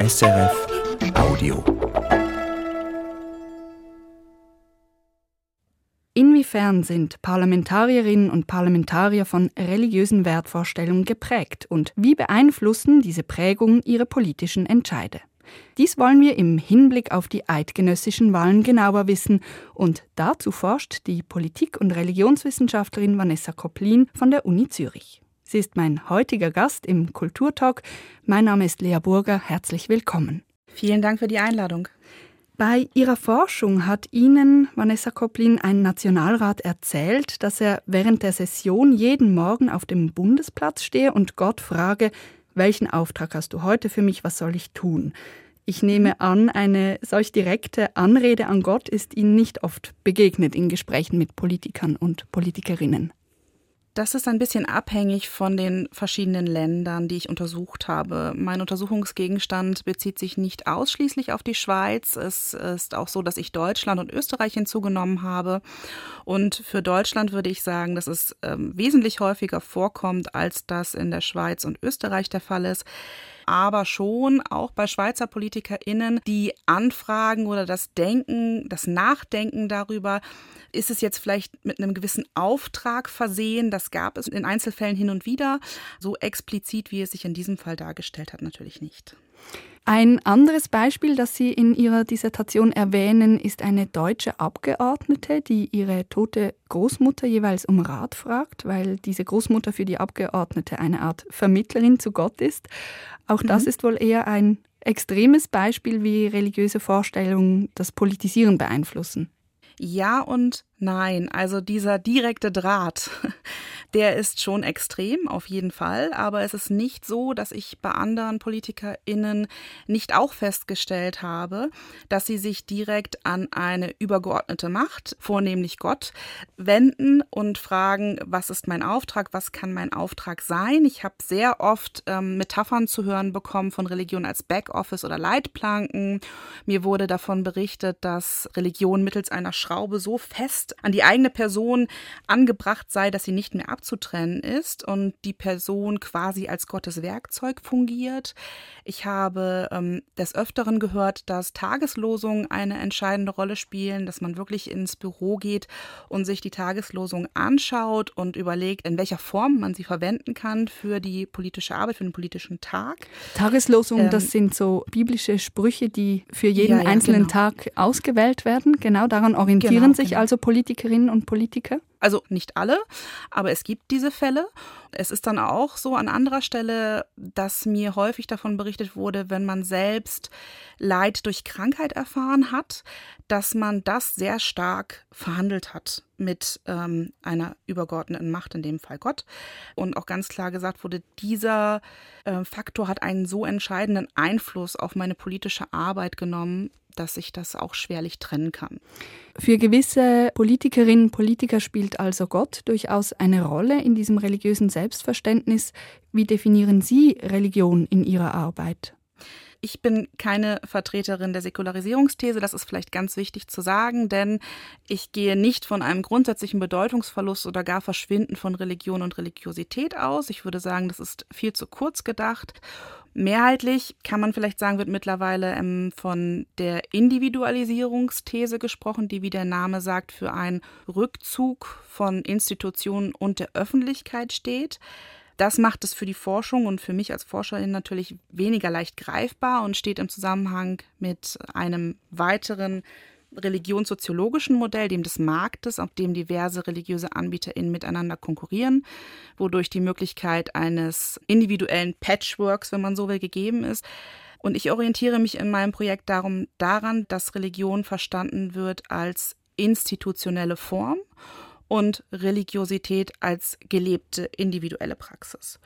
SRF Audio. Inwiefern sind Parlamentarierinnen und Parlamentarier von religiösen Wertvorstellungen geprägt und wie beeinflussen diese Prägung ihre politischen Entscheide? Dies wollen wir im Hinblick auf die eidgenössischen Wahlen genauer wissen und dazu forscht die Politik- und Religionswissenschaftlerin Vanessa Koplin von der Uni Zürich. Sie ist mein heutiger Gast im Kulturtalk. Mein Name ist Lea Burger. Herzlich willkommen. Vielen Dank für die Einladung. Bei ihrer Forschung hat Ihnen, Vanessa Koplin, ein Nationalrat erzählt, dass er während der Session jeden Morgen auf dem Bundesplatz stehe und Gott frage, welchen Auftrag hast du heute für mich, was soll ich tun? Ich nehme an, eine solch direkte Anrede an Gott ist Ihnen nicht oft begegnet in Gesprächen mit Politikern und Politikerinnen. Das ist ein bisschen abhängig von den verschiedenen Ländern, die ich untersucht habe. Mein Untersuchungsgegenstand bezieht sich nicht ausschließlich auf die Schweiz. Es ist auch so, dass ich Deutschland und Österreich hinzugenommen habe. Und für Deutschland würde ich sagen, dass es ähm, wesentlich häufiger vorkommt, als das in der Schweiz und Österreich der Fall ist aber schon auch bei Schweizer PolitikerInnen die Anfragen oder das Denken, das Nachdenken darüber, ist es jetzt vielleicht mit einem gewissen Auftrag versehen? Das gab es in Einzelfällen hin und wieder. So explizit, wie es sich in diesem Fall dargestellt hat, natürlich nicht. Ein anderes Beispiel, das Sie in Ihrer Dissertation erwähnen, ist eine deutsche Abgeordnete, die ihre tote Großmutter jeweils um Rat fragt, weil diese Großmutter für die Abgeordnete eine Art Vermittlerin zu Gott ist. Auch das mhm. ist wohl eher ein extremes Beispiel, wie religiöse Vorstellungen das Politisieren beeinflussen. Ja und nein. Also dieser direkte Draht, der ist schon extrem, auf jeden Fall. Aber es ist nicht so, dass ich bei anderen PolitikerInnen nicht auch festgestellt habe, dass sie sich direkt an eine übergeordnete Macht, vornehmlich Gott, wenden und fragen, was ist mein Auftrag, was kann mein Auftrag sein. Ich habe sehr oft ähm, Metaphern zu hören bekommen von Religion als Backoffice oder Leitplanken. Mir wurde davon berichtet, dass Religion mittels einer Schraube so fest an die eigene Person angebracht sei, dass sie nicht mehr abzutrennen ist und die Person quasi als Gottes Werkzeug fungiert. Ich habe ähm, des Öfteren gehört, dass Tageslosungen eine entscheidende Rolle spielen, dass man wirklich ins Büro geht und sich die Tageslosung anschaut und überlegt, in welcher Form man sie verwenden kann für die politische Arbeit, für den politischen Tag. Tageslosungen, ähm, das sind so biblische Sprüche, die für jeden ja, ja, einzelnen genau. Tag ausgewählt werden. Genau daran orientieren genau, sich genau. also Politikerinnen und Politiker. Also nicht alle, aber es gibt diese Fälle. Es ist dann auch so an anderer Stelle, dass mir häufig davon berichtet wurde, wenn man selbst Leid durch Krankheit erfahren hat, dass man das sehr stark verhandelt hat mit ähm, einer übergeordneten Macht, in dem Fall Gott. Und auch ganz klar gesagt wurde, dieser äh, Faktor hat einen so entscheidenden Einfluss auf meine politische Arbeit genommen, dass ich das auch schwerlich trennen kann. Für gewisse Politikerinnen und Politiker spielt also Gott durchaus eine Rolle in diesem religiösen Selbstverständnis. Wie definieren Sie Religion in Ihrer Arbeit? Ich bin keine Vertreterin der Säkularisierungsthese, das ist vielleicht ganz wichtig zu sagen, denn ich gehe nicht von einem grundsätzlichen Bedeutungsverlust oder gar Verschwinden von Religion und Religiosität aus. Ich würde sagen, das ist viel zu kurz gedacht. Mehrheitlich kann man vielleicht sagen, wird mittlerweile ähm, von der Individualisierungsthese gesprochen, die, wie der Name sagt, für einen Rückzug von Institutionen und der Öffentlichkeit steht. Das macht es für die Forschung und für mich als Forscherin natürlich weniger leicht greifbar und steht im Zusammenhang mit einem weiteren religionssoziologischen Modell, dem des Marktes, auf dem diverse religiöse AnbieterInnen miteinander konkurrieren, wodurch die Möglichkeit eines individuellen Patchworks, wenn man so will, gegeben ist. Und ich orientiere mich in meinem Projekt darum daran, dass Religion verstanden wird als institutionelle Form und Religiosität als gelebte individuelle Praxis.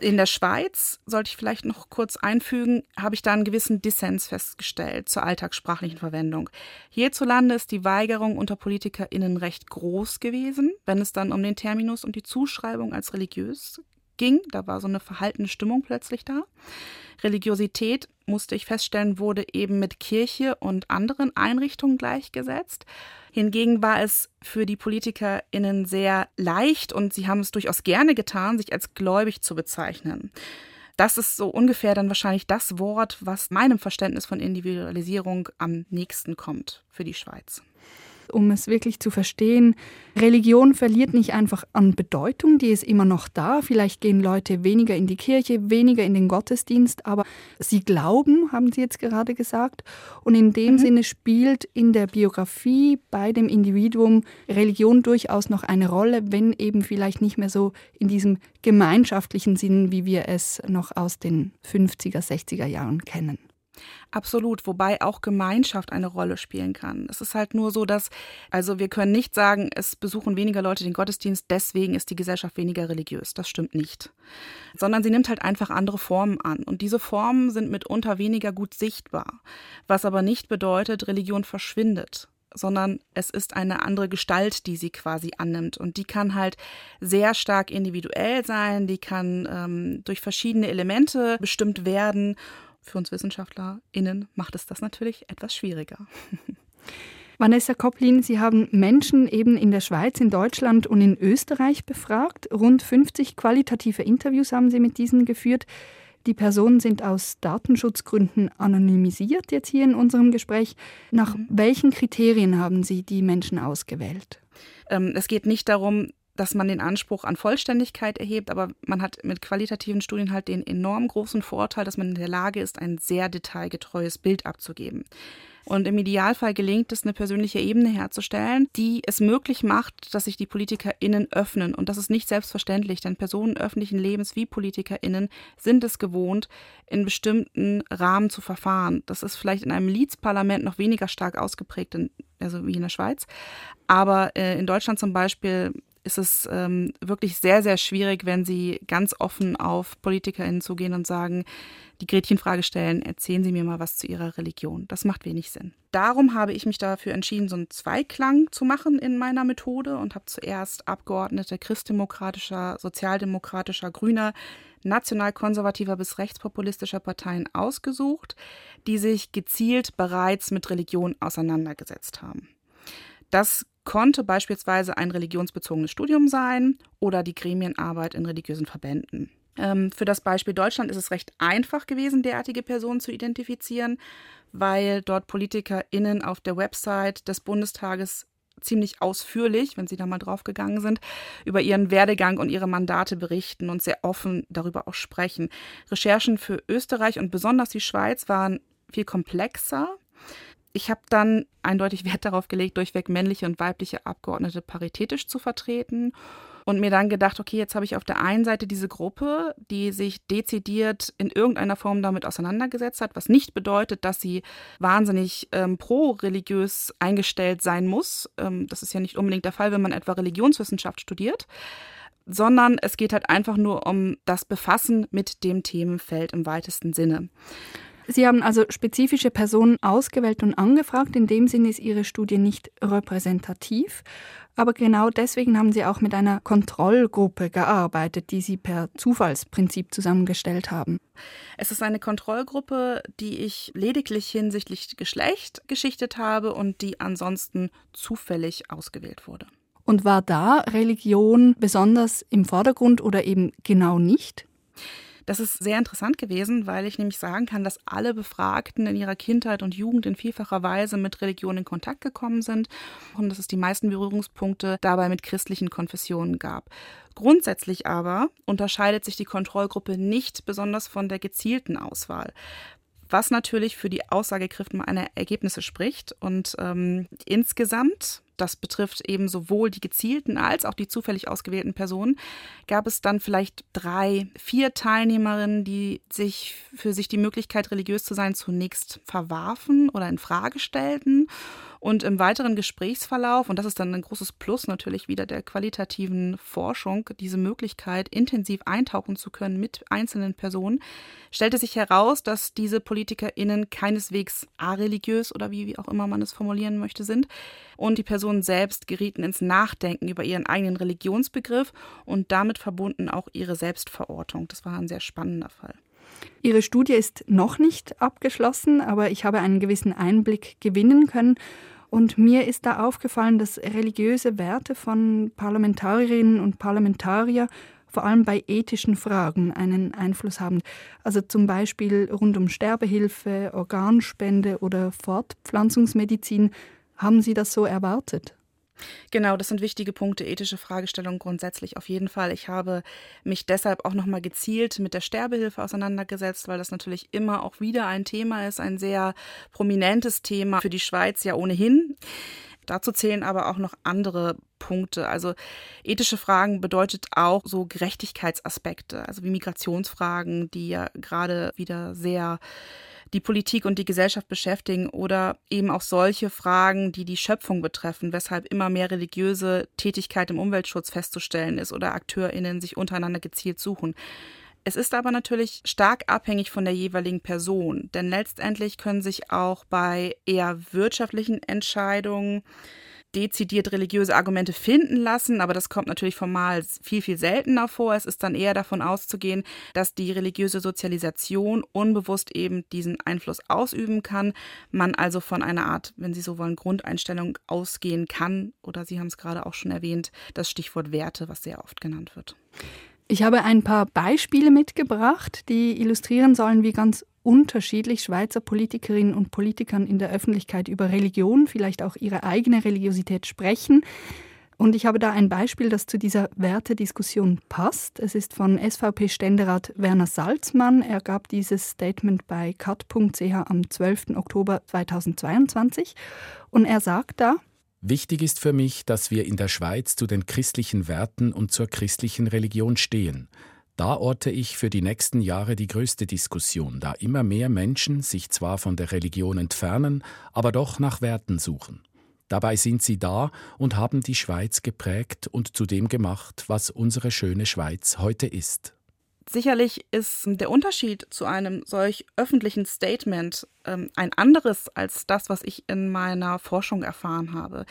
In der Schweiz, sollte ich vielleicht noch kurz einfügen, habe ich da einen gewissen Dissens festgestellt zur alltagssprachlichen Verwendung. Hierzulande ist die Weigerung unter PolitikerInnen recht groß gewesen, wenn es dann um den Terminus und die Zuschreibung als religiös ging. Da war so eine verhaltene Stimmung plötzlich da. Religiosität, musste ich feststellen, wurde eben mit Kirche und anderen Einrichtungen gleichgesetzt. Hingegen war es für die PolitikerInnen sehr leicht und sie haben es durchaus gerne getan, sich als gläubig zu bezeichnen. Das ist so ungefähr dann wahrscheinlich das Wort, was meinem Verständnis von Individualisierung am nächsten kommt für die Schweiz um es wirklich zu verstehen. Religion verliert nicht einfach an Bedeutung, die ist immer noch da. Vielleicht gehen Leute weniger in die Kirche, weniger in den Gottesdienst, aber sie glauben, haben Sie jetzt gerade gesagt. Und in dem mhm. Sinne spielt in der Biografie bei dem Individuum Religion durchaus noch eine Rolle, wenn eben vielleicht nicht mehr so in diesem gemeinschaftlichen Sinn, wie wir es noch aus den 50er, 60er Jahren kennen. Absolut, wobei auch Gemeinschaft eine Rolle spielen kann. Es ist halt nur so, dass, also wir können nicht sagen, es besuchen weniger Leute den Gottesdienst, deswegen ist die Gesellschaft weniger religiös. Das stimmt nicht. Sondern sie nimmt halt einfach andere Formen an. Und diese Formen sind mitunter weniger gut sichtbar. Was aber nicht bedeutet, Religion verschwindet sondern es ist eine andere Gestalt, die sie quasi annimmt. Und die kann halt sehr stark individuell sein, die kann ähm, durch verschiedene Elemente bestimmt werden für uns WissenschaftlerInnen macht es das natürlich etwas schwieriger. Vanessa Koplin, Sie haben Menschen eben in der Schweiz, in Deutschland und in Österreich befragt. Rund 50 qualitative Interviews haben Sie mit diesen geführt. Die Personen sind aus Datenschutzgründen anonymisiert jetzt hier in unserem Gespräch. Nach mhm. welchen Kriterien haben Sie die Menschen ausgewählt? Ähm, es geht nicht darum, dass man den Anspruch an Vollständigkeit erhebt, aber man hat mit qualitativen Studien halt den enorm großen Vorteil, dass man in der Lage ist, ein sehr detailgetreues Bild abzugeben. Und im Idealfall gelingt es, eine persönliche Ebene herzustellen, die es möglich macht, dass sich die PolitikerInnen öffnen. Und das ist nicht selbstverständlich, denn Personen öffentlichen Lebens wie PolitikerInnen sind es gewohnt, in bestimmten Rahmen zu verfahren. Das ist vielleicht in einem Leads-Parlament noch weniger stark ausgeprägt, also wie in der Schweiz. Aber äh, in Deutschland zum Beispiel ist es ähm, wirklich sehr, sehr schwierig, wenn sie ganz offen auf PolitikerInnen zugehen und sagen, die Gretchenfrage stellen, erzählen Sie mir mal was zu Ihrer Religion. Das macht wenig Sinn. Darum habe ich mich dafür entschieden, so einen Zweiklang zu machen in meiner Methode und habe zuerst Abgeordnete christdemokratischer, sozialdemokratischer, grüner, nationalkonservativer bis rechtspopulistischer Parteien ausgesucht, die sich gezielt bereits mit Religion auseinandergesetzt haben. Das konnte beispielsweise ein religionsbezogenes Studium sein oder die Gremienarbeit in religiösen Verbänden. Ähm, für das Beispiel Deutschland ist es recht einfach gewesen, derartige Personen zu identifizieren, weil dort PolitikerInnen auf der Website des Bundestages ziemlich ausführlich, wenn Sie da mal draufgegangen sind, über ihren Werdegang und ihre Mandate berichten und sehr offen darüber auch sprechen. Recherchen für Österreich und besonders die Schweiz waren viel komplexer ich habe dann eindeutig Wert darauf gelegt, durchweg männliche und weibliche Abgeordnete paritätisch zu vertreten und mir dann gedacht, okay, jetzt habe ich auf der einen Seite diese Gruppe, die sich dezidiert in irgendeiner Form damit auseinandergesetzt hat, was nicht bedeutet, dass sie wahnsinnig ähm, pro-religiös eingestellt sein muss. Ähm, das ist ja nicht unbedingt der Fall, wenn man etwa Religionswissenschaft studiert sondern es geht halt einfach nur um das Befassen mit dem Themenfeld im weitesten Sinne. Sie haben also spezifische Personen ausgewählt und angefragt. In dem Sinne ist Ihre Studie nicht repräsentativ. Aber genau deswegen haben Sie auch mit einer Kontrollgruppe gearbeitet, die Sie per Zufallsprinzip zusammengestellt haben. Es ist eine Kontrollgruppe, die ich lediglich hinsichtlich Geschlecht geschichtet habe und die ansonsten zufällig ausgewählt wurde. Und war da Religion besonders im Vordergrund oder eben genau nicht? Das ist sehr interessant gewesen, weil ich nämlich sagen kann, dass alle Befragten in ihrer Kindheit und Jugend in vielfacher Weise mit Religion in Kontakt gekommen sind und dass es die meisten Berührungspunkte dabei mit christlichen Konfessionen gab. Grundsätzlich aber unterscheidet sich die Kontrollgruppe nicht besonders von der gezielten Auswahl was natürlich für die Aussagekraft meiner Ergebnisse spricht. Und ähm, insgesamt das betrifft eben sowohl die gezielten als auch die zufällig ausgewählten Personen, gab es dann vielleicht drei, vier Teilnehmerinnen, die sich für sich die Möglichkeit, religiös zu sein, zunächst verwarfen oder in Frage stellten und im weiteren Gesprächsverlauf, und das ist dann ein großes Plus natürlich wieder der qualitativen Forschung, diese Möglichkeit, intensiv eintauchen zu können mit einzelnen Personen, stellte sich heraus, dass diese PolitikerInnen keineswegs areligiös oder wie, wie auch immer man es formulieren möchte sind. Und die Personen selbst gerieten ins Nachdenken über ihren eigenen Religionsbegriff und damit verbunden auch ihre Selbstverortung. Das war ein sehr spannender Fall. Ihre Studie ist noch nicht abgeschlossen, aber ich habe einen gewissen Einblick gewinnen können. Und mir ist da aufgefallen, dass religiöse Werte von Parlamentarierinnen und Parlamentariern vor allem bei ethischen Fragen einen Einfluss haben. Also zum Beispiel rund um Sterbehilfe, Organspende oder Fortpflanzungsmedizin. Haben Sie das so erwartet? Genau, das sind wichtige Punkte, ethische Fragestellungen grundsätzlich auf jeden Fall. Ich habe mich deshalb auch nochmal gezielt mit der Sterbehilfe auseinandergesetzt, weil das natürlich immer auch wieder ein Thema ist, ein sehr prominentes Thema für die Schweiz ja ohnehin. Dazu zählen aber auch noch andere Punkte. Also ethische Fragen bedeutet auch so Gerechtigkeitsaspekte, also wie Migrationsfragen, die ja gerade wieder sehr die Politik und die Gesellschaft beschäftigen oder eben auch solche Fragen, die die Schöpfung betreffen, weshalb immer mehr religiöse Tätigkeit im Umweltschutz festzustellen ist oder Akteurinnen sich untereinander gezielt suchen. Es ist aber natürlich stark abhängig von der jeweiligen Person, denn letztendlich können sich auch bei eher wirtschaftlichen Entscheidungen dezidiert religiöse Argumente finden lassen, aber das kommt natürlich formal viel, viel seltener vor. Es ist dann eher davon auszugehen, dass die religiöse Sozialisation unbewusst eben diesen Einfluss ausüben kann, man also von einer Art, wenn Sie so wollen, Grundeinstellung ausgehen kann. Oder Sie haben es gerade auch schon erwähnt, das Stichwort Werte, was sehr oft genannt wird. Ich habe ein paar Beispiele mitgebracht, die illustrieren sollen, wie ganz unterschiedlich Schweizer Politikerinnen und Politikern in der Öffentlichkeit über Religion, vielleicht auch ihre eigene Religiosität sprechen. Und ich habe da ein Beispiel, das zu dieser Wertediskussion passt. Es ist von SVP-Ständerat Werner Salzmann. Er gab dieses Statement bei cut.ch am 12. Oktober 2022. Und er sagt da, Wichtig ist für mich, dass wir in der Schweiz zu den christlichen Werten und zur christlichen Religion stehen. Da orte ich für die nächsten Jahre die größte Diskussion, da immer mehr Menschen sich zwar von der Religion entfernen, aber doch nach Werten suchen. Dabei sind sie da und haben die Schweiz geprägt und zu dem gemacht, was unsere schöne Schweiz heute ist. Sicherlich ist der Unterschied zu einem solch öffentlichen Statement ähm, ein anderes als das, was ich in meiner Forschung erfahren habe.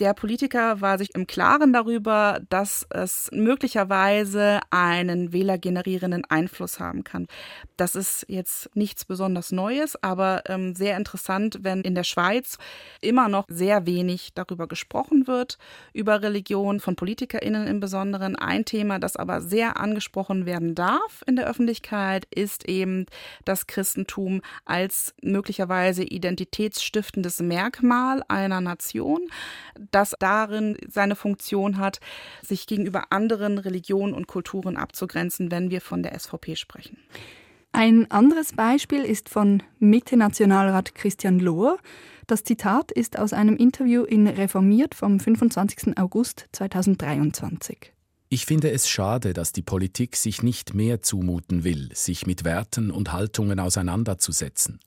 Der Politiker war sich im Klaren darüber, dass es möglicherweise einen wählergenerierenden Einfluss haben kann. Das ist jetzt nichts besonders Neues, aber ähm, sehr interessant, wenn in der Schweiz immer noch sehr wenig darüber gesprochen wird, über Religion von PolitikerInnen im Besonderen. Ein Thema, das aber sehr angesprochen werden darf in der Öffentlichkeit, ist eben das Christentum als möglicherweise identitätsstiftendes Merkmal einer Nation das darin seine Funktion hat, sich gegenüber anderen Religionen und Kulturen abzugrenzen, wenn wir von der SVP sprechen. Ein anderes Beispiel ist von Mitte-Nationalrat Christian Lohr. Das Zitat ist aus einem Interview in Reformiert vom 25. August 2023. Ich finde es schade, dass die Politik sich nicht mehr zumuten will, sich mit Werten und Haltungen auseinanderzusetzen.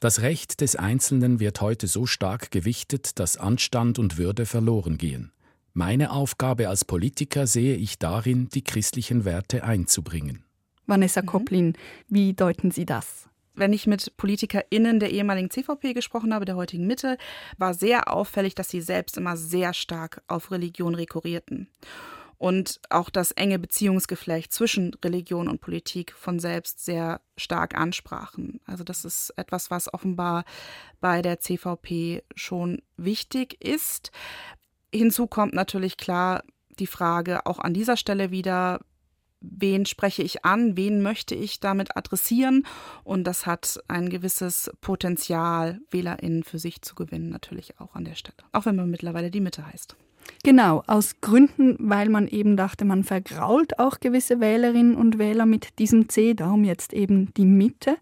Das Recht des Einzelnen wird heute so stark gewichtet, dass Anstand und Würde verloren gehen. Meine Aufgabe als Politiker sehe ich darin, die christlichen Werte einzubringen. Vanessa mhm. Koplin, wie deuten Sie das? wenn ich mit PolitikerInnen der ehemaligen CVP gesprochen habe, der heutigen Mitte, war sehr auffällig, dass sie selbst immer sehr stark auf Religion rekurrierten und auch das enge Beziehungsgeflecht zwischen Religion und Politik von selbst sehr stark ansprachen. Also das ist etwas, was offenbar bei der CVP schon wichtig ist. Hinzu kommt natürlich klar die Frage auch an dieser Stelle wieder, wen spreche ich an, wen möchte ich damit adressieren. Und das hat ein gewisses Potenzial, WählerInnen für sich zu gewinnen, natürlich auch an der Stelle. Auch wenn man mittlerweile die Mitte heißt. Genau, aus Gründen, weil man eben dachte, man vergrault auch gewisse Wählerinnen und Wähler mit diesem C, darum jetzt eben die Mitte.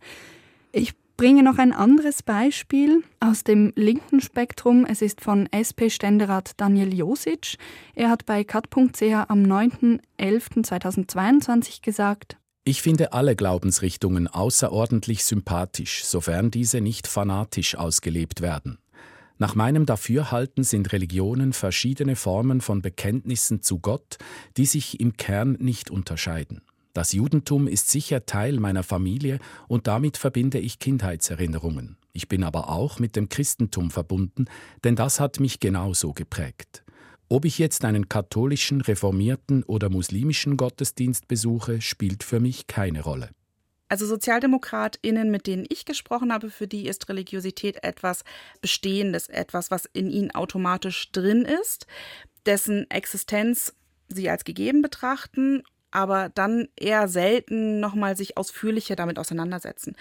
Ich bringe noch ein anderes Beispiel aus dem linken Spektrum. Es ist von SP-Ständerat Daniel Josic. Er hat bei cut.ch am 9.11.2022 gesagt, ich finde alle Glaubensrichtungen außerordentlich sympathisch, sofern diese nicht fanatisch ausgelebt werden. Nach meinem Dafürhalten sind Religionen verschiedene Formen von Bekenntnissen zu Gott, die sich im Kern nicht unterscheiden. Das Judentum ist sicher Teil meiner Familie und damit verbinde ich Kindheitserinnerungen. Ich bin aber auch mit dem Christentum verbunden, denn das hat mich genauso geprägt. Ob ich jetzt einen katholischen, reformierten oder muslimischen Gottesdienst besuche, spielt für mich keine Rolle. Also SozialdemokratInnen, mit denen ich gesprochen habe, für die ist Religiosität etwas Bestehendes, etwas, was in ihnen automatisch drin ist, dessen Existenz sie als gegeben betrachten aber dann eher selten nochmal sich ausführlicher damit auseinandersetzen.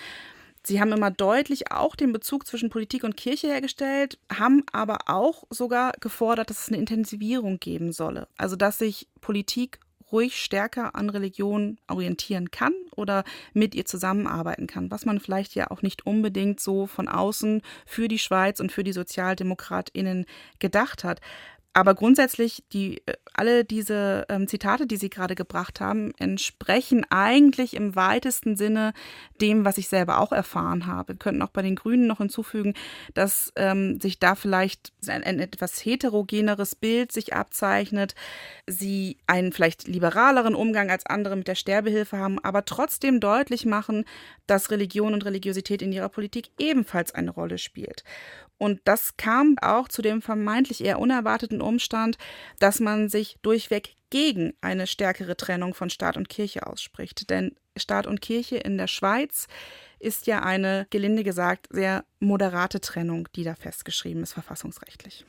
Sie haben immer deutlich auch den Bezug zwischen Politik und Kirche hergestellt, haben aber auch sogar gefordert, dass es eine Intensivierung geben solle. Also dass sich Politik ruhig stärker an Religion orientieren kann oder mit ihr zusammenarbeiten kann, was man vielleicht ja auch nicht unbedingt so von außen für die Schweiz und für die Sozialdemokratinnen gedacht hat. Aber grundsätzlich, die, äh, alle diese ähm, Zitate, die Sie gerade gebracht haben, entsprechen eigentlich im weitesten Sinne dem, was ich selber auch erfahren habe. Wir könnten auch bei den Grünen noch hinzufügen, dass ähm, sich da vielleicht ein, ein, etwas heterogeneres Bild sich abzeichnet. Sie einen vielleicht liberaleren Umgang als andere mit der Sterbehilfe haben, aber trotzdem deutlich machen, dass Religion und Religiosität in ihrer Politik ebenfalls eine Rolle spielt. Und das kam auch zu dem vermeintlich eher unerwarteten Umstand, dass man sich durchweg gegen eine stärkere Trennung von Staat und Kirche ausspricht. Denn Staat und Kirche in der Schweiz ist ja eine, gelinde gesagt, sehr moderate Trennung, die da festgeschrieben ist, verfassungsrechtlich.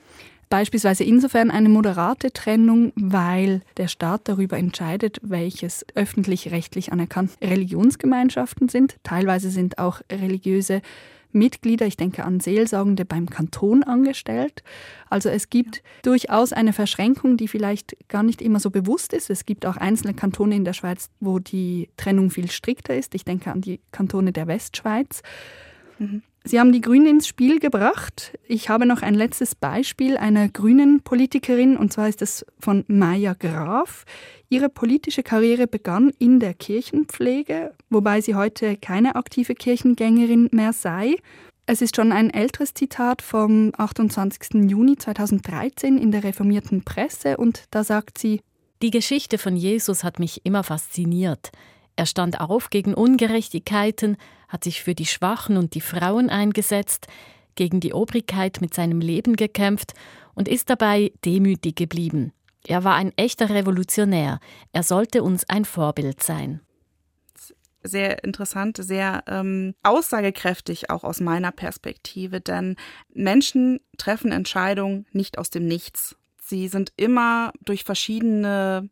Beispielsweise insofern eine moderate Trennung, weil der Staat darüber entscheidet, welches öffentlich-rechtlich anerkannte Religionsgemeinschaften sind. Teilweise sind auch religiöse Mitglieder, ich denke an Seelsorgende beim Kanton angestellt. Also es gibt ja. durchaus eine Verschränkung, die vielleicht gar nicht immer so bewusst ist. Es gibt auch einzelne Kantone in der Schweiz, wo die Trennung viel strikter ist. Ich denke an die Kantone der Westschweiz. Mhm. Sie haben die Grünen ins Spiel gebracht. Ich habe noch ein letztes Beispiel einer grünen Politikerin, und zwar ist es von Maya Graf. Ihre politische Karriere begann in der Kirchenpflege, wobei sie heute keine aktive Kirchengängerin mehr sei. Es ist schon ein älteres Zitat vom 28. Juni 2013 in der reformierten Presse und da sagt sie, Die Geschichte von Jesus hat mich immer fasziniert. Er stand auf gegen Ungerechtigkeiten, hat sich für die Schwachen und die Frauen eingesetzt, gegen die Obrigkeit mit seinem Leben gekämpft und ist dabei demütig geblieben. Er war ein echter Revolutionär. Er sollte uns ein Vorbild sein. Sehr interessant, sehr ähm, aussagekräftig auch aus meiner Perspektive, denn Menschen treffen Entscheidungen nicht aus dem Nichts. Sie sind immer durch verschiedene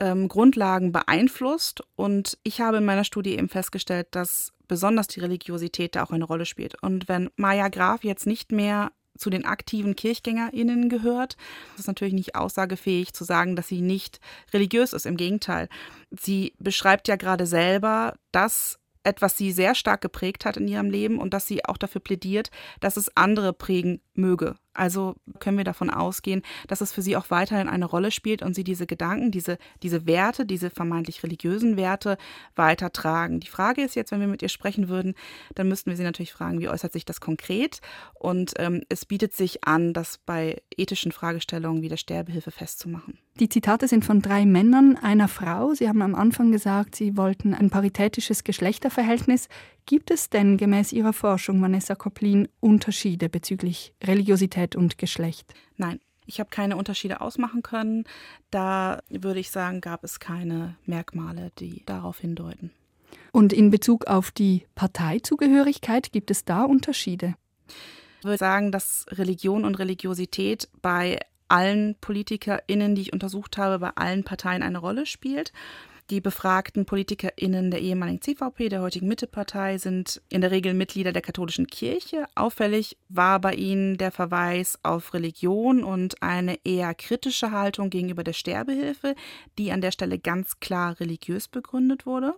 ähm, Grundlagen beeinflusst. Und ich habe in meiner Studie eben festgestellt, dass besonders die Religiosität da auch eine Rolle spielt. Und wenn Maya Graf jetzt nicht mehr zu den aktiven KirchgängerInnen gehört. Ist natürlich nicht aussagefähig zu sagen, dass sie nicht religiös ist. Im Gegenteil. Sie beschreibt ja gerade selber, dass etwas sie sehr stark geprägt hat in ihrem Leben und dass sie auch dafür plädiert, dass es andere prägen möge. Also können wir davon ausgehen, dass es für sie auch weiterhin eine Rolle spielt und sie diese Gedanken, diese, diese Werte, diese vermeintlich religiösen Werte weitertragen. Die Frage ist jetzt, wenn wir mit ihr sprechen würden, dann müssten wir sie natürlich fragen, wie äußert sich das konkret? Und ähm, es bietet sich an, das bei ethischen Fragestellungen wie der Sterbehilfe festzumachen. Die Zitate sind von drei Männern, einer Frau. Sie haben am Anfang gesagt, Sie wollten ein paritätisches Geschlechterverhältnis. Gibt es denn gemäß Ihrer Forschung, Vanessa Koplin, Unterschiede bezüglich Religiosität und Geschlecht? Nein, ich habe keine Unterschiede ausmachen können. Da würde ich sagen, gab es keine Merkmale, die darauf hindeuten. Und in Bezug auf die Parteizugehörigkeit gibt es da Unterschiede? Ich würde sagen, dass Religion und Religiosität bei allen PolitikerInnen, die ich untersucht habe, bei allen Parteien eine Rolle spielt. Die befragten PolitikerInnen der ehemaligen CVP, der heutigen Mittepartei, sind in der Regel Mitglieder der katholischen Kirche. Auffällig war bei ihnen der Verweis auf Religion und eine eher kritische Haltung gegenüber der Sterbehilfe, die an der Stelle ganz klar religiös begründet wurde.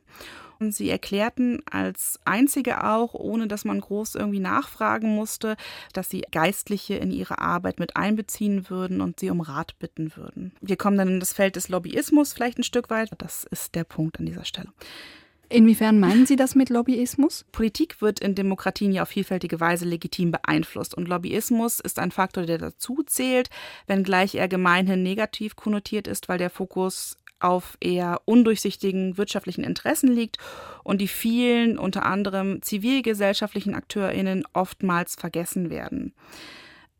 Sie erklärten als einzige auch, ohne dass man groß irgendwie nachfragen musste, dass sie Geistliche in ihre Arbeit mit einbeziehen würden und sie um Rat bitten würden. Wir kommen dann in das Feld des Lobbyismus vielleicht ein Stück weit. Das ist der Punkt an dieser Stelle. Inwiefern meinen Sie das mit Lobbyismus? Politik wird in Demokratien ja auf vielfältige Weise legitim beeinflusst und Lobbyismus ist ein Faktor, der dazu zählt, wenngleich er gemeinhin negativ konnotiert ist, weil der Fokus auf eher undurchsichtigen wirtschaftlichen Interessen liegt und die vielen, unter anderem zivilgesellschaftlichen AkteurInnen oftmals vergessen werden.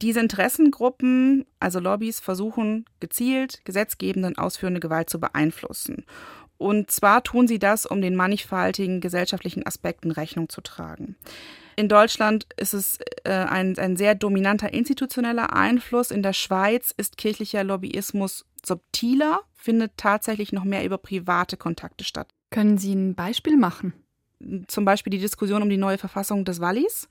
Diese Interessengruppen, also Lobbys, versuchen gezielt gesetzgebende und ausführende Gewalt zu beeinflussen. Und zwar tun sie das, um den mannigfaltigen gesellschaftlichen Aspekten Rechnung zu tragen. In Deutschland ist es äh, ein, ein sehr dominanter institutioneller Einfluss. In der Schweiz ist kirchlicher Lobbyismus subtiler, findet tatsächlich noch mehr über private Kontakte statt. Können Sie ein Beispiel machen? Zum Beispiel die Diskussion um die neue Verfassung des Wallis,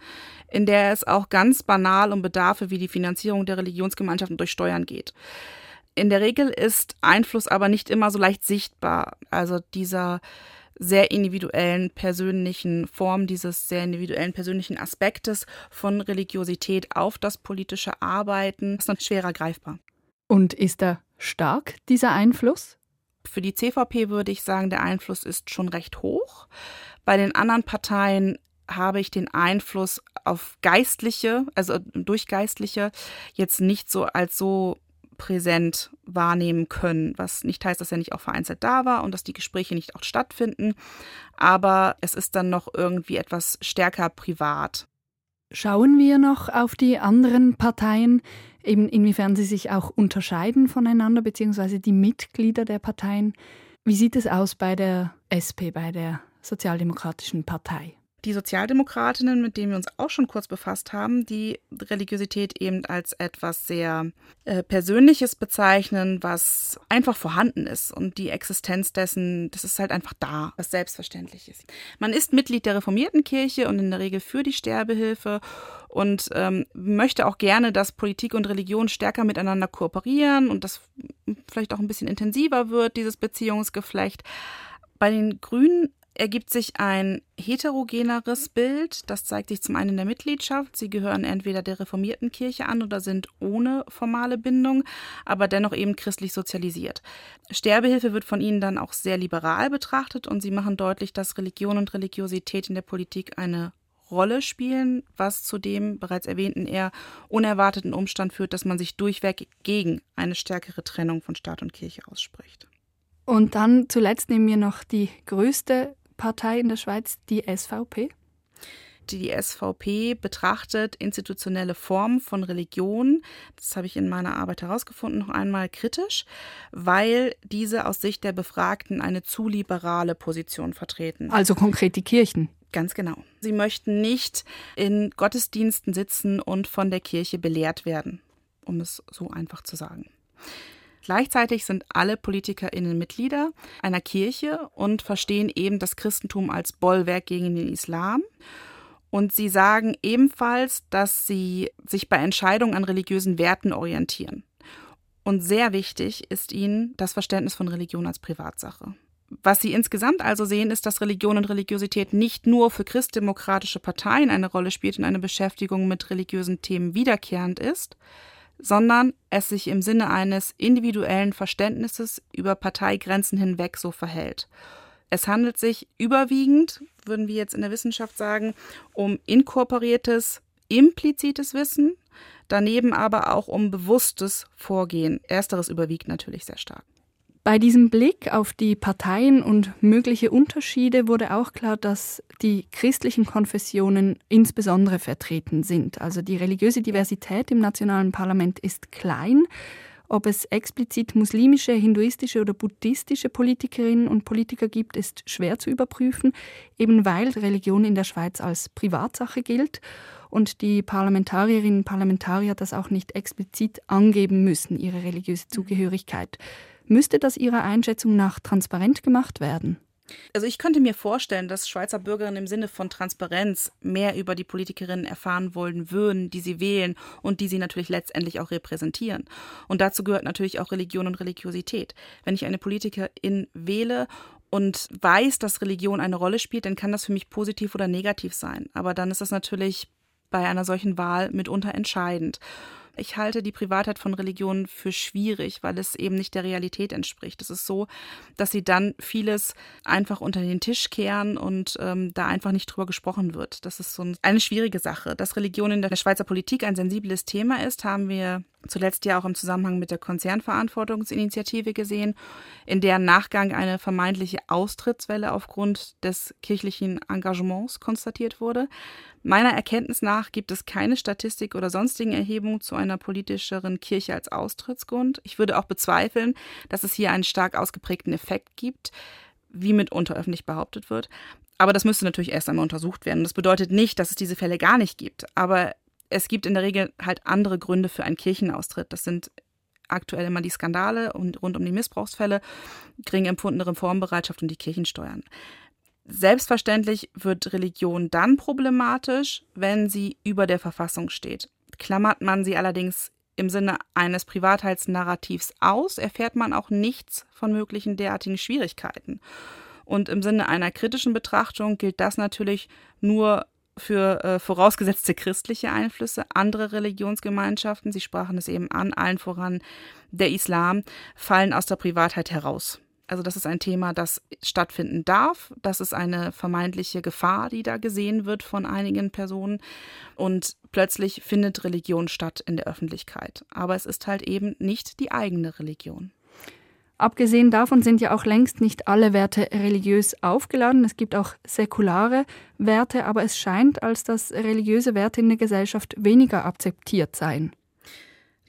in der es auch ganz banal um Bedarfe wie die Finanzierung der Religionsgemeinschaften durch Steuern geht. In der Regel ist Einfluss aber nicht immer so leicht sichtbar. Also dieser sehr individuellen persönlichen Form, dieses sehr individuellen persönlichen Aspektes von Religiosität auf das politische Arbeiten ist dann schwerer greifbar. Und ist er stark, dieser Einfluss? Für die CVP würde ich sagen, der Einfluss ist schon recht hoch. Bei den anderen Parteien habe ich den Einfluss auf Geistliche, also durch Geistliche, jetzt nicht so als so präsent wahrnehmen können, was nicht heißt, dass er nicht auch vereinzelt da war und dass die Gespräche nicht auch stattfinden, aber es ist dann noch irgendwie etwas stärker privat. Schauen wir noch auf die anderen Parteien, eben inwiefern sie sich auch unterscheiden voneinander, beziehungsweise die Mitglieder der Parteien. Wie sieht es aus bei der SP, bei der Sozialdemokratischen Partei? Die Sozialdemokratinnen, mit denen wir uns auch schon kurz befasst haben, die Religiosität eben als etwas sehr äh, Persönliches bezeichnen, was einfach vorhanden ist und die Existenz dessen, das ist halt einfach da, was selbstverständlich ist. Man ist Mitglied der reformierten Kirche und in der Regel für die Sterbehilfe und ähm, möchte auch gerne, dass Politik und Religion stärker miteinander kooperieren und das vielleicht auch ein bisschen intensiver wird, dieses Beziehungsgeflecht. Bei den Grünen ergibt sich ein heterogeneres Bild. Das zeigt sich zum einen in der Mitgliedschaft. Sie gehören entweder der reformierten Kirche an oder sind ohne formale Bindung, aber dennoch eben christlich sozialisiert. Sterbehilfe wird von ihnen dann auch sehr liberal betrachtet und sie machen deutlich, dass Religion und Religiosität in der Politik eine Rolle spielen, was zu dem bereits erwähnten eher unerwarteten Umstand führt, dass man sich durchweg gegen eine stärkere Trennung von Staat und Kirche ausspricht. Und dann zuletzt nehmen wir noch die größte Partei in der Schweiz, die SVP? Die SVP betrachtet institutionelle Formen von Religion, das habe ich in meiner Arbeit herausgefunden, noch einmal kritisch, weil diese aus Sicht der Befragten eine zu liberale Position vertreten. Also konkret die Kirchen. Ganz genau. Sie möchten nicht in Gottesdiensten sitzen und von der Kirche belehrt werden, um es so einfach zu sagen. Gleichzeitig sind alle PolitikerInnen Mitglieder einer Kirche und verstehen eben das Christentum als Bollwerk gegen den Islam. Und sie sagen ebenfalls, dass sie sich bei Entscheidungen an religiösen Werten orientieren. Und sehr wichtig ist ihnen das Verständnis von Religion als Privatsache. Was sie insgesamt also sehen, ist, dass Religion und Religiosität nicht nur für christdemokratische Parteien eine Rolle spielt und eine Beschäftigung mit religiösen Themen wiederkehrend ist, sondern es sich im Sinne eines individuellen Verständnisses über Parteigrenzen hinweg so verhält. Es handelt sich überwiegend, würden wir jetzt in der Wissenschaft sagen, um inkorporiertes, implizites Wissen, daneben aber auch um bewusstes Vorgehen. Ersteres überwiegt natürlich sehr stark. Bei diesem Blick auf die Parteien und mögliche Unterschiede wurde auch klar, dass die christlichen Konfessionen insbesondere vertreten sind. Also die religiöse Diversität im nationalen Parlament ist klein. Ob es explizit muslimische, hinduistische oder buddhistische Politikerinnen und Politiker gibt, ist schwer zu überprüfen, eben weil Religion in der Schweiz als Privatsache gilt und die Parlamentarierinnen und Parlamentarier das auch nicht explizit angeben müssen, ihre religiöse Zugehörigkeit. Müsste das Ihrer Einschätzung nach transparent gemacht werden? Also ich könnte mir vorstellen, dass Schweizer Bürgerinnen im Sinne von Transparenz mehr über die Politikerinnen erfahren wollen würden, die sie wählen und die sie natürlich letztendlich auch repräsentieren. Und dazu gehört natürlich auch Religion und Religiosität. Wenn ich eine Politikerin wähle und weiß, dass Religion eine Rolle spielt, dann kann das für mich positiv oder negativ sein. Aber dann ist das natürlich bei einer solchen Wahl mitunter entscheidend. Ich halte die Privatheit von Religionen für schwierig, weil es eben nicht der Realität entspricht. Es ist so, dass sie dann vieles einfach unter den Tisch kehren und ähm, da einfach nicht drüber gesprochen wird. Das ist so eine schwierige Sache. Dass Religion in der Schweizer Politik ein sensibles Thema ist, haben wir zuletzt ja auch im Zusammenhang mit der Konzernverantwortungsinitiative gesehen, in deren Nachgang eine vermeintliche Austrittswelle aufgrund des kirchlichen Engagements konstatiert wurde. Meiner Erkenntnis nach gibt es keine Statistik oder sonstigen Erhebungen zu einer politischeren Kirche als Austrittsgrund. Ich würde auch bezweifeln, dass es hier einen stark ausgeprägten Effekt gibt, wie mitunter öffentlich behauptet wird. Aber das müsste natürlich erst einmal untersucht werden. Das bedeutet nicht, dass es diese Fälle gar nicht gibt. Aber es gibt in der Regel halt andere Gründe für einen Kirchenaustritt. Das sind aktuell immer die Skandale und rund um die Missbrauchsfälle, gering empfundene Reformbereitschaft und die Kirchensteuern. Selbstverständlich wird Religion dann problematisch, wenn sie über der Verfassung steht. Klammert man sie allerdings im Sinne eines Privatheitsnarrativs aus, erfährt man auch nichts von möglichen derartigen Schwierigkeiten. Und im Sinne einer kritischen Betrachtung gilt das natürlich nur für äh, vorausgesetzte christliche Einflüsse. Andere Religionsgemeinschaften, Sie sprachen es eben an, allen voran der Islam, fallen aus der Privatheit heraus. Also das ist ein Thema, das stattfinden darf. Das ist eine vermeintliche Gefahr, die da gesehen wird von einigen Personen. Und plötzlich findet Religion statt in der Öffentlichkeit. Aber es ist halt eben nicht die eigene Religion. Abgesehen davon sind ja auch längst nicht alle Werte religiös aufgeladen. Es gibt auch säkulare Werte, aber es scheint, als dass religiöse Werte in der Gesellschaft weniger akzeptiert seien.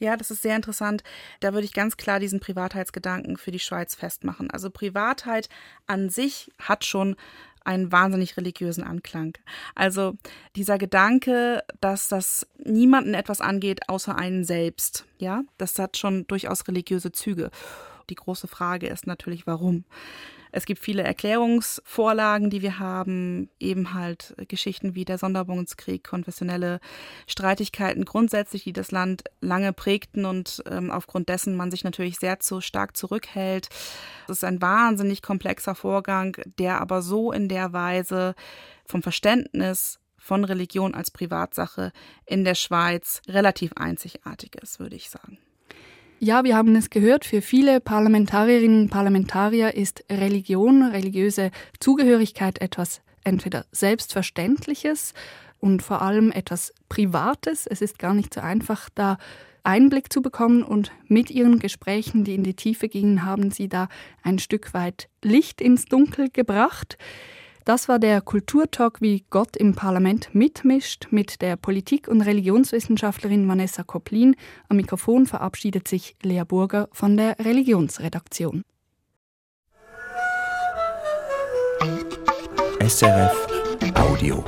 Ja, das ist sehr interessant. Da würde ich ganz klar diesen Privatheitsgedanken für die Schweiz festmachen. Also Privatheit an sich hat schon einen wahnsinnig religiösen Anklang. Also dieser Gedanke, dass das niemanden etwas angeht außer einen selbst, ja, das hat schon durchaus religiöse Züge. Die große Frage ist natürlich, warum. Es gibt viele Erklärungsvorlagen, die wir haben, eben halt Geschichten wie der Sonderbundskrieg, konfessionelle Streitigkeiten grundsätzlich, die das Land lange prägten und ähm, aufgrund dessen man sich natürlich sehr zu stark zurückhält. Es ist ein wahnsinnig komplexer Vorgang, der aber so in der Weise vom Verständnis von Religion als Privatsache in der Schweiz relativ einzigartig ist, würde ich sagen. Ja, wir haben es gehört, für viele Parlamentarierinnen und Parlamentarier ist Religion, religiöse Zugehörigkeit etwas entweder Selbstverständliches und vor allem etwas Privates. Es ist gar nicht so einfach, da Einblick zu bekommen und mit ihren Gesprächen, die in die Tiefe gingen, haben sie da ein Stück weit Licht ins Dunkel gebracht. Das war der Kulturtalk, wie Gott im Parlament mitmischt, mit der Politik- und Religionswissenschaftlerin Vanessa Koplin. Am Mikrofon verabschiedet sich Lea Burger von der Religionsredaktion. SRF Audio.